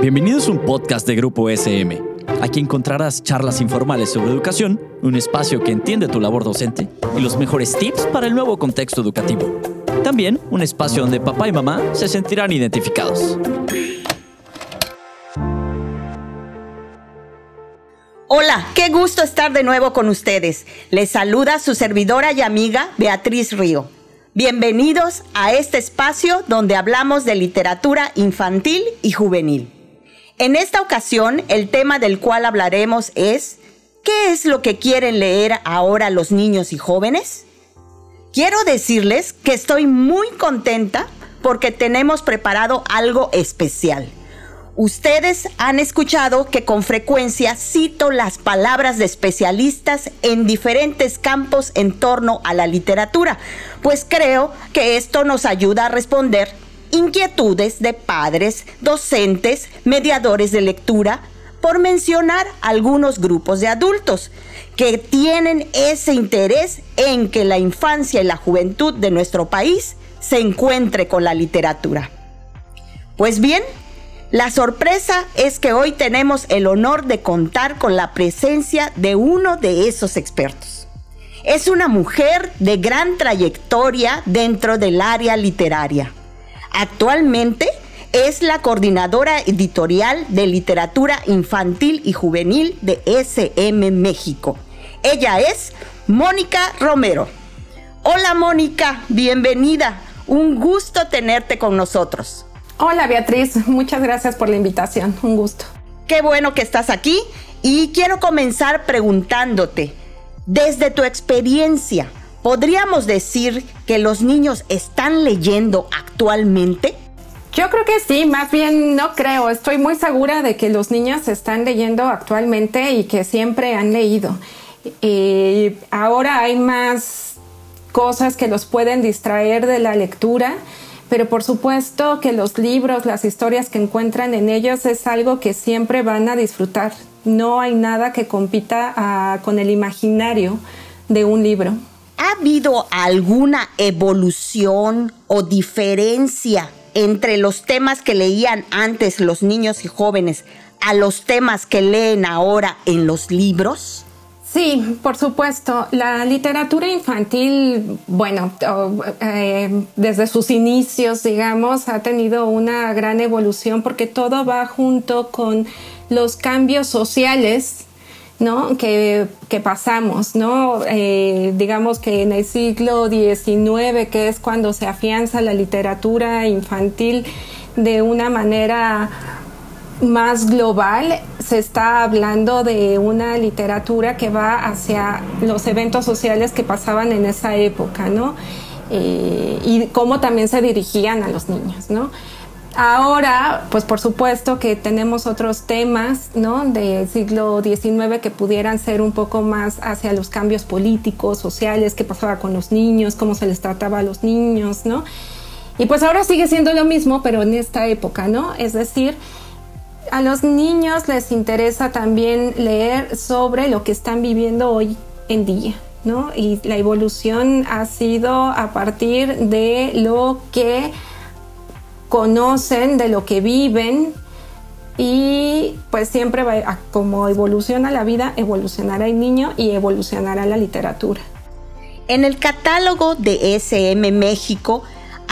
Bienvenidos a un podcast de Grupo SM. Aquí encontrarás charlas informales sobre educación, un espacio que entiende tu labor docente y los mejores tips para el nuevo contexto educativo. También un espacio donde papá y mamá se sentirán identificados. Hola, qué gusto estar de nuevo con ustedes. Les saluda su servidora y amiga Beatriz Río. Bienvenidos a este espacio donde hablamos de literatura infantil y juvenil. En esta ocasión, el tema del cual hablaremos es ¿qué es lo que quieren leer ahora los niños y jóvenes? Quiero decirles que estoy muy contenta porque tenemos preparado algo especial. Ustedes han escuchado que con frecuencia cito las palabras de especialistas en diferentes campos en torno a la literatura, pues creo que esto nos ayuda a responder inquietudes de padres, docentes, mediadores de lectura, por mencionar algunos grupos de adultos que tienen ese interés en que la infancia y la juventud de nuestro país se encuentre con la literatura. Pues bien, la sorpresa es que hoy tenemos el honor de contar con la presencia de uno de esos expertos. Es una mujer de gran trayectoria dentro del área literaria. Actualmente es la coordinadora editorial de literatura infantil y juvenil de SM México. Ella es Mónica Romero. Hola Mónica, bienvenida. Un gusto tenerte con nosotros. Hola Beatriz, muchas gracias por la invitación, un gusto. Qué bueno que estás aquí y quiero comenzar preguntándote, desde tu experiencia, ¿podríamos decir que los niños están leyendo actualmente? Yo creo que sí, más bien no creo, estoy muy segura de que los niños están leyendo actualmente y que siempre han leído. Y ahora hay más cosas que los pueden distraer de la lectura pero por supuesto que los libros, las historias que encuentran en ellos es algo que siempre van a disfrutar. No hay nada que compita ah, con el imaginario de un libro. ¿Ha habido alguna evolución o diferencia entre los temas que leían antes los niños y jóvenes a los temas que leen ahora en los libros? Sí, por supuesto. La literatura infantil, bueno, eh, desde sus inicios, digamos, ha tenido una gran evolución porque todo va junto con los cambios sociales ¿no? Que, pasamos, ¿no? Eh, digamos que en el siglo XIX, que es cuando se afianza la literatura infantil de una manera más global, se está hablando de una literatura que va hacia los eventos sociales que pasaban en esa época, ¿no? Eh, y cómo también se dirigían a los niños, ¿no? Ahora, pues por supuesto que tenemos otros temas, ¿no? Del siglo XIX que pudieran ser un poco más hacia los cambios políticos, sociales, qué pasaba con los niños, cómo se les trataba a los niños, ¿no? Y pues ahora sigue siendo lo mismo, pero en esta época, ¿no? Es decir, a los niños les interesa también leer sobre lo que están viviendo hoy en día, ¿no? Y la evolución ha sido a partir de lo que conocen, de lo que viven y pues siempre va como evoluciona la vida, evolucionará el niño y evolucionará la literatura. En el catálogo de SM México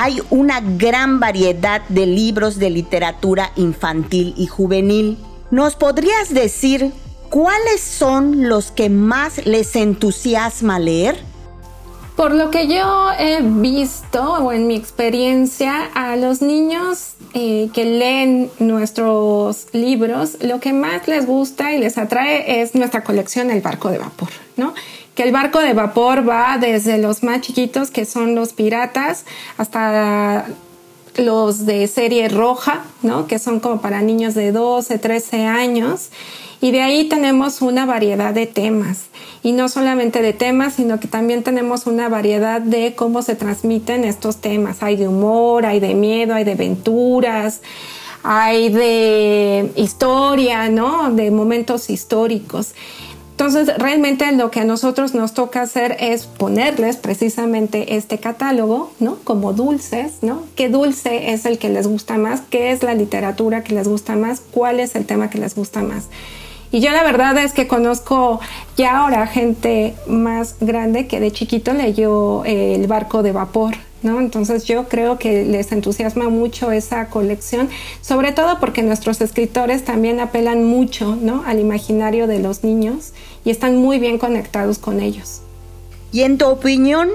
hay una gran variedad de libros de literatura infantil y juvenil. ¿Nos podrías decir cuáles son los que más les entusiasma leer? Por lo que yo he visto o en mi experiencia, a los niños eh, que leen nuestros libros, lo que más les gusta y les atrae es nuestra colección El barco de vapor, ¿no? Que el barco de vapor va desde los más chiquitos, que son los piratas, hasta los de serie roja, ¿no? que son como para niños de 12, 13 años. Y de ahí tenemos una variedad de temas. Y no solamente de temas, sino que también tenemos una variedad de cómo se transmiten estos temas. Hay de humor, hay de miedo, hay de aventuras, hay de historia, ¿no? De momentos históricos. Entonces, realmente lo que a nosotros nos toca hacer es ponerles precisamente este catálogo, ¿no? Como dulces, ¿no? ¿Qué dulce es el que les gusta más? ¿Qué es la literatura que les gusta más? ¿Cuál es el tema que les gusta más? Y yo la verdad es que conozco ya ahora gente más grande que de chiquito leyó eh, El barco de vapor, ¿no? Entonces yo creo que les entusiasma mucho esa colección, sobre todo porque nuestros escritores también apelan mucho, ¿no? Al imaginario de los niños y están muy bien conectados con ellos. Y en tu opinión,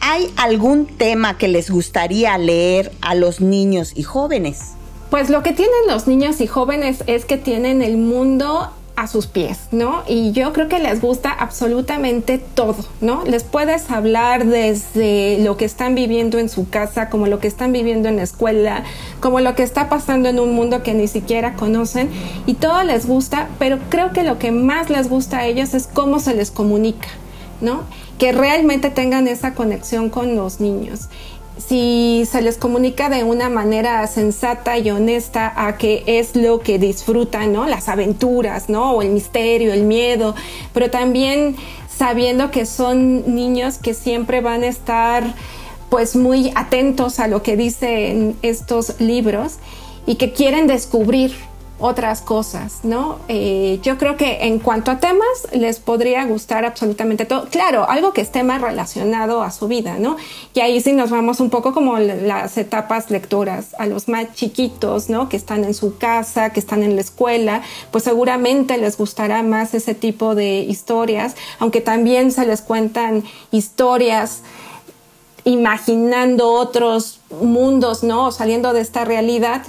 ¿hay algún tema que les gustaría leer a los niños y jóvenes? Pues lo que tienen los niños y jóvenes es que tienen el mundo a sus pies, ¿no? Y yo creo que les gusta absolutamente todo, ¿no? Les puedes hablar desde lo que están viviendo en su casa, como lo que están viviendo en la escuela, como lo que está pasando en un mundo que ni siquiera conocen y todo les gusta, pero creo que lo que más les gusta a ellos es cómo se les comunica, ¿no? Que realmente tengan esa conexión con los niños si se les comunica de una manera sensata y honesta a que es lo que disfrutan, ¿no? Las aventuras, ¿no? O el misterio, el miedo, pero también sabiendo que son niños que siempre van a estar pues muy atentos a lo que dicen estos libros y que quieren descubrir otras cosas, ¿no? Eh, yo creo que en cuanto a temas les podría gustar absolutamente todo. Claro, algo que esté más relacionado a su vida, ¿no? Y ahí sí nos vamos un poco como las etapas lectoras, a los más chiquitos, ¿no? Que están en su casa, que están en la escuela, pues seguramente les gustará más ese tipo de historias, aunque también se les cuentan historias imaginando otros mundos, ¿no? saliendo de esta realidad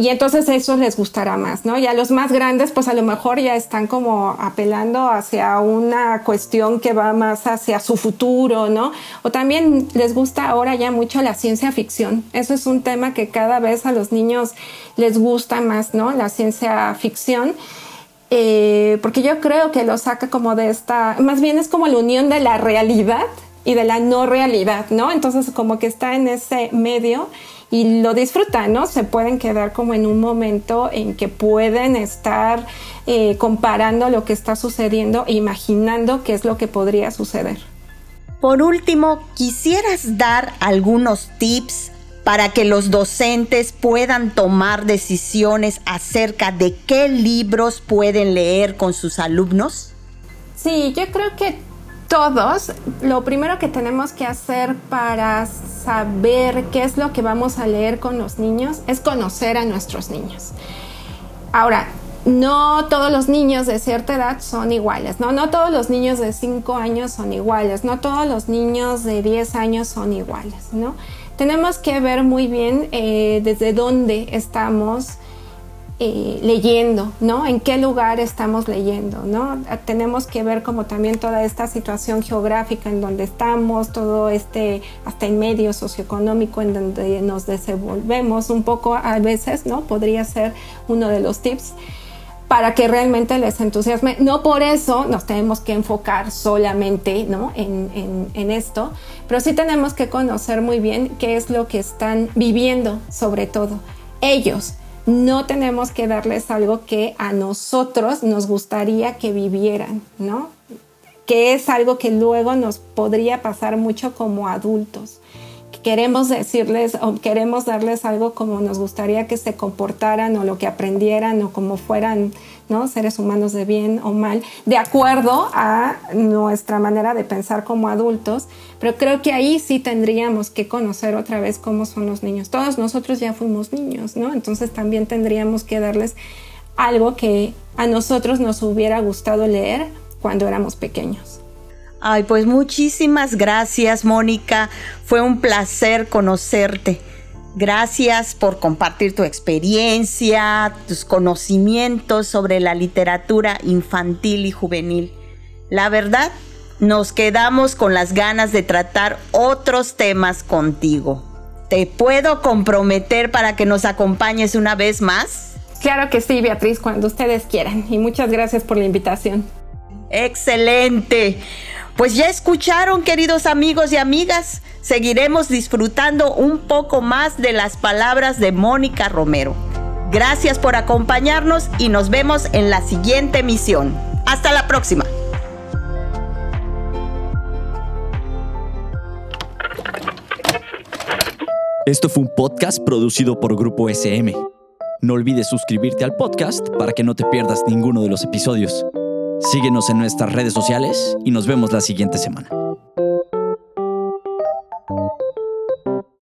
y entonces eso les gustará más, ¿no? Y a los más grandes, pues a lo mejor ya están como apelando hacia una cuestión que va más hacia su futuro, ¿no? O también les gusta ahora ya mucho la ciencia ficción. Eso es un tema que cada vez a los niños les gusta más, ¿no? La ciencia ficción. Eh, porque yo creo que lo saca como de esta, más bien es como la unión de la realidad y de la no realidad, ¿no? Entonces como que está en ese medio y lo disfrutan, ¿no? Se pueden quedar como en un momento en que pueden estar eh, comparando lo que está sucediendo e imaginando qué es lo que podría suceder. Por último, ¿quisieras dar algunos tips para que los docentes puedan tomar decisiones acerca de qué libros pueden leer con sus alumnos? Sí, yo creo que todos, lo primero que tenemos que hacer para saber qué es lo que vamos a leer con los niños es conocer a nuestros niños. Ahora, no todos los niños de cierta edad son iguales, ¿no? No todos los niños de 5 años son iguales, no todos los niños de 10 años son iguales, ¿no? Tenemos que ver muy bien eh, desde dónde estamos eh, leyendo, ¿no? En qué lugar estamos leyendo, ¿no? Tenemos que ver como también toda esta situación geográfica en donde estamos, todo este, hasta el medio socioeconómico en donde nos desenvolvemos un poco a veces, ¿no? Podría ser uno de los tips para que realmente les entusiasme. No por eso nos tenemos que enfocar solamente ¿no? en, en, en, esto, pero sí tenemos que conocer muy bien qué es lo que están viviendo sobre todo ellos no tenemos que darles algo que a nosotros nos gustaría que vivieran, ¿no? Que es algo que luego nos podría pasar mucho como adultos. Queremos decirles o queremos darles algo como nos gustaría que se comportaran o lo que aprendieran o como fueran ¿no? seres humanos de bien o mal, de acuerdo a nuestra manera de pensar como adultos, pero creo que ahí sí tendríamos que conocer otra vez cómo son los niños. Todos nosotros ya fuimos niños, ¿no? Entonces también tendríamos que darles algo que a nosotros nos hubiera gustado leer cuando éramos pequeños. Ay, pues muchísimas gracias, Mónica. Fue un placer conocerte. Gracias por compartir tu experiencia, tus conocimientos sobre la literatura infantil y juvenil. La verdad, nos quedamos con las ganas de tratar otros temas contigo. ¿Te puedo comprometer para que nos acompañes una vez más? Claro que sí, Beatriz, cuando ustedes quieran. Y muchas gracias por la invitación. Excelente. Pues ya escucharon, queridos amigos y amigas, seguiremos disfrutando un poco más de las palabras de Mónica Romero. Gracias por acompañarnos y nos vemos en la siguiente emisión. Hasta la próxima. Esto fue un podcast producido por Grupo SM. No olvides suscribirte al podcast para que no te pierdas ninguno de los episodios. Síguenos en nuestras redes sociales y nos vemos la siguiente semana.